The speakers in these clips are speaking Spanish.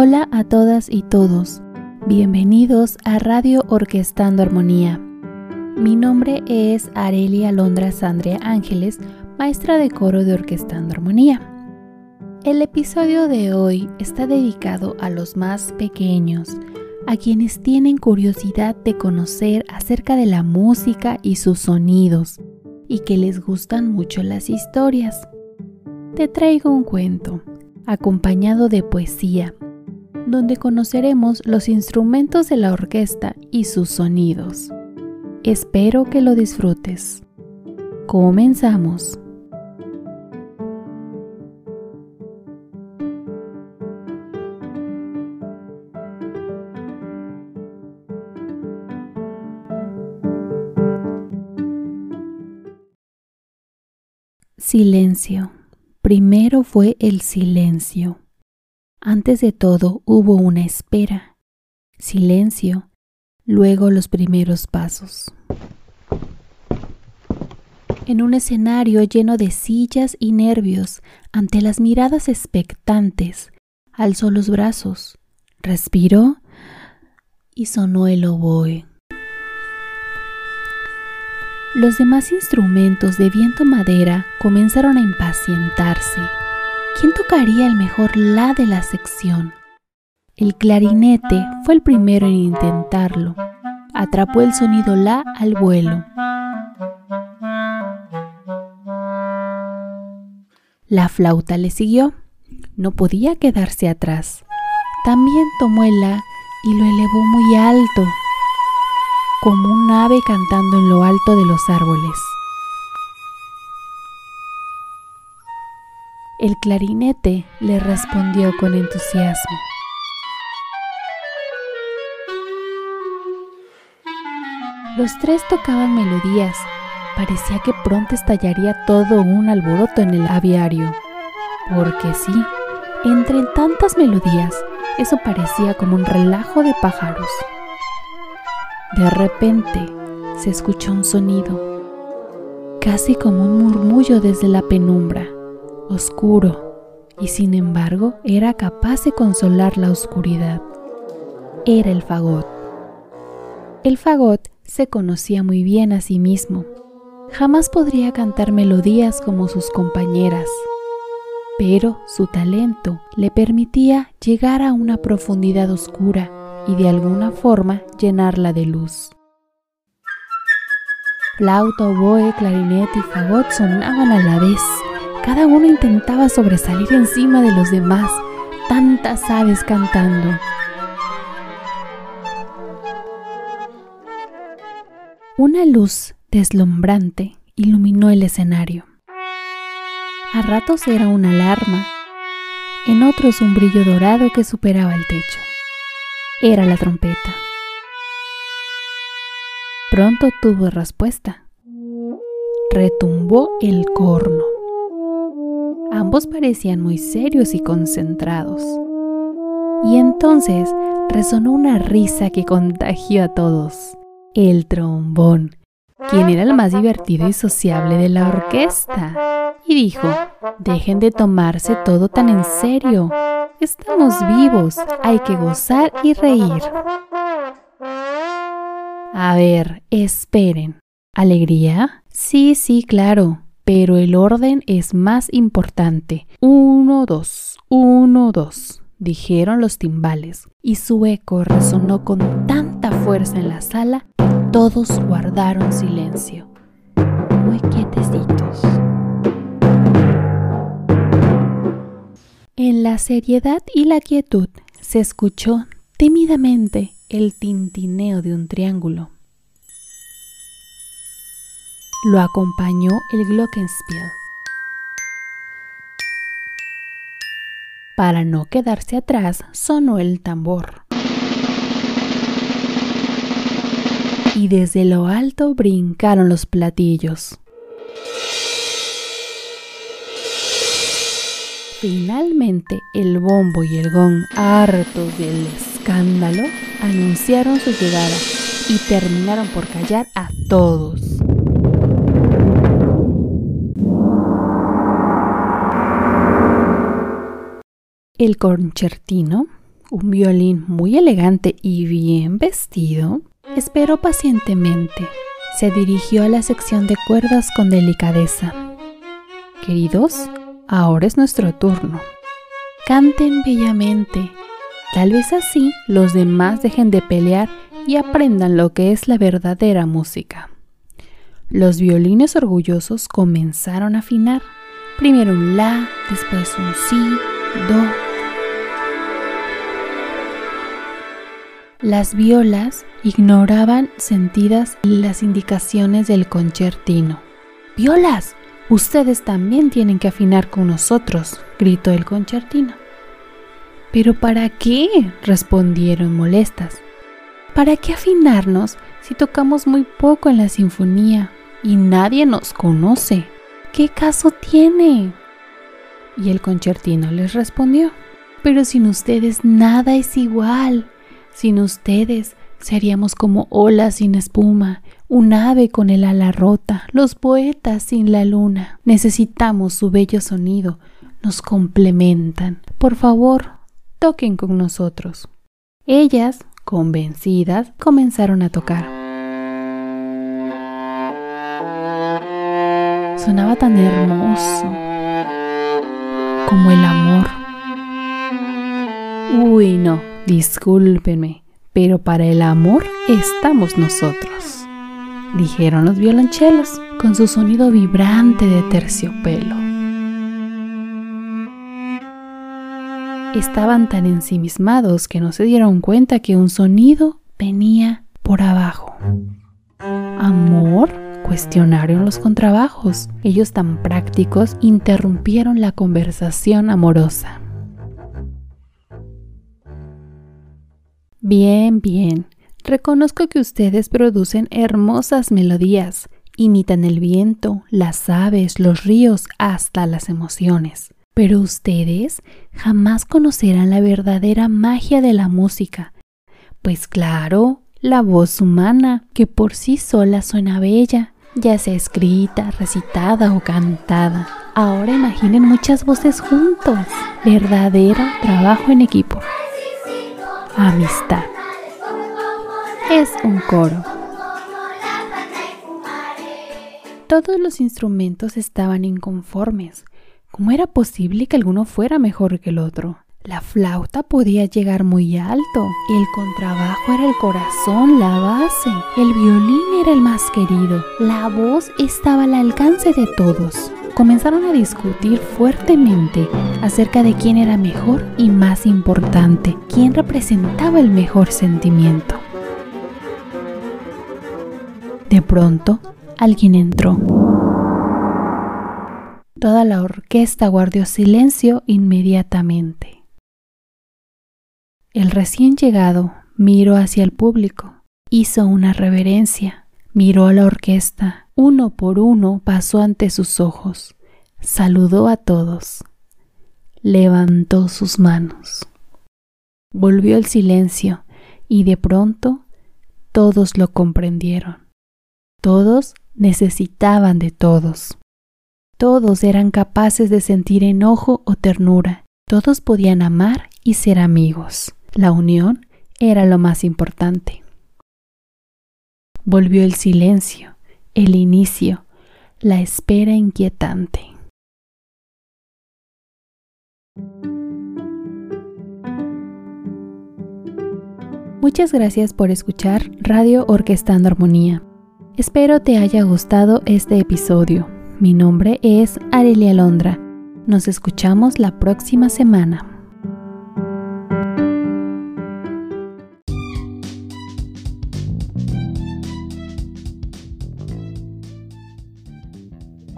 Hola a todas y todos. Bienvenidos a Radio Orquestando Armonía. Mi nombre es Arelia Londra Sandria Ángeles, maestra de coro de Orquestando Armonía. El episodio de hoy está dedicado a los más pequeños, a quienes tienen curiosidad de conocer acerca de la música y sus sonidos, y que les gustan mucho las historias. Te traigo un cuento, acompañado de poesía, donde conoceremos los instrumentos de la orquesta y sus sonidos. Espero que lo disfrutes. Comenzamos. Silencio. Primero fue el silencio. Antes de todo hubo una espera, silencio, luego los primeros pasos. En un escenario lleno de sillas y nervios, ante las miradas expectantes, alzó los brazos, respiró y sonó el oboe. Los demás instrumentos de viento madera comenzaron a impacientarse ¿Quién tocaría el mejor la de la sección? El clarinete fue el primero en intentarlo. Atrapó el sonido la al vuelo. La flauta le siguió. No podía quedarse atrás. También tomó el la y lo elevó muy alto, como un ave cantando en lo alto de los árboles. El clarinete le respondió con entusiasmo. Los tres tocaban melodías. Parecía que pronto estallaría todo un alboroto en el aviario. Porque sí, entre tantas melodías, eso parecía como un relajo de pájaros. De repente se escuchó un sonido, casi como un murmullo desde la penumbra oscuro, y sin embargo era capaz de consolar la oscuridad. Era el fagot. El fagot se conocía muy bien a sí mismo. Jamás podría cantar melodías como sus compañeras, pero su talento le permitía llegar a una profundidad oscura y de alguna forma llenarla de luz. Flauta, oboe, clarinete y fagot sonaban a la vez cada uno intentaba sobresalir encima de los demás, tantas aves cantando. Una luz deslumbrante iluminó el escenario. A ratos era una alarma, en otros un brillo dorado que superaba el techo. Era la trompeta. Pronto tuvo respuesta. Retumbó el corno. Ambos parecían muy serios y concentrados. Y entonces resonó una risa que contagió a todos. El trombón, quien era el más divertido y sociable de la orquesta. Y dijo, dejen de tomarse todo tan en serio. Estamos vivos, hay que gozar y reír. A ver, esperen. ¿Alegría? Sí, sí, claro pero el orden es más importante. Uno, dos, uno, dos, dijeron los timbales, y su eco resonó con tanta fuerza en la sala que todos guardaron silencio, muy quietecitos. En la seriedad y la quietud se escuchó tímidamente el tintineo de un triángulo lo acompañó el glockenspiel. Para no quedarse atrás, sonó el tambor. Y desde lo alto brincaron los platillos. Finalmente, el bombo y el gong, hartos del escándalo, anunciaron su llegada y terminaron por callar a todos. El concertino un violín muy elegante y bien vestido, esperó pacientemente. Se dirigió a la sección de cuerdas con delicadeza. Queridos, ahora es nuestro turno. Canten bellamente. Tal vez así los demás dejen de pelear y aprendan lo que es la verdadera música. Los violines orgullosos comenzaron a afinar. Primero un la, después un si, do. Las violas ignoraban sentidas las indicaciones del concertino. ¡Violas! Ustedes también tienen que afinar con nosotros, gritó el concertino. ¿Pero para qué? respondieron molestas. ¿Para qué afinarnos si tocamos muy poco en la sinfonía y nadie nos conoce? ¿Qué caso tiene? Y el concertino les respondió, pero sin ustedes nada es igual. Sin ustedes seríamos como olas sin espuma, un ave con el ala rota, los poetas sin la luna. Necesitamos su bello sonido, nos complementan. Por favor, toquen con nosotros. Ellas, convencidas, comenzaron a tocar. Sonaba tan hermoso como el amor. Uy, no, discúlpenme, pero para el amor estamos nosotros, dijeron los violonchelos con su sonido vibrante de terciopelo. Estaban tan ensimismados que no se dieron cuenta que un sonido venía por abajo. ¿Amor? cuestionaron los contrabajos. Ellos tan prácticos interrumpieron la conversación amorosa. Bien, bien. Reconozco que ustedes producen hermosas melodías, imitan el viento, las aves, los ríos, hasta las emociones. Pero ustedes jamás conocerán la verdadera magia de la música. Pues claro, la voz humana, que por sí sola suena bella, ya sea escrita, recitada o cantada. Ahora imaginen muchas voces juntos. Verdadero trabajo en equipo. Amistad. Es un coro. Todos los instrumentos estaban inconformes. ¿Cómo era posible que alguno fuera mejor que el otro? La flauta podía llegar muy alto, el contrabajo era el corazón, la base, el violín era el más querido, la voz estaba al alcance de todos. Comenzaron a discutir fuertemente acerca de quién era mejor y más importante, quién representaba el mejor sentimiento. De pronto, alguien entró. Toda la orquesta guardó silencio inmediatamente. El recién llegado miró hacia el público, hizo una reverencia, miró a la orquesta, uno por uno pasó ante sus ojos, saludó a todos, levantó sus manos. Volvió el silencio y de pronto todos lo comprendieron. Todos necesitaban de todos. Todos eran capaces de sentir enojo o ternura. Todos podían amar y ser amigos. La unión era lo más importante. Volvió el silencio, el inicio, la espera inquietante. Muchas gracias por escuchar Radio Orquestando Armonía. Espero te haya gustado este episodio. Mi nombre es Arelia Londra. Nos escuchamos la próxima semana.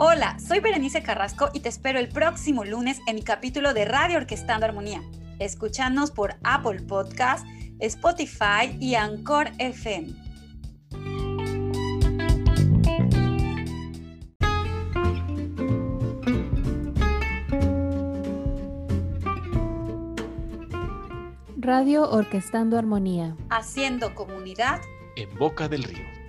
Hola, soy Berenice Carrasco y te espero el próximo lunes en mi capítulo de Radio Orquestando Armonía. Escúchanos por Apple Podcast, Spotify y Anchor FM. Radio Orquestando Armonía. Haciendo comunidad en Boca del Río.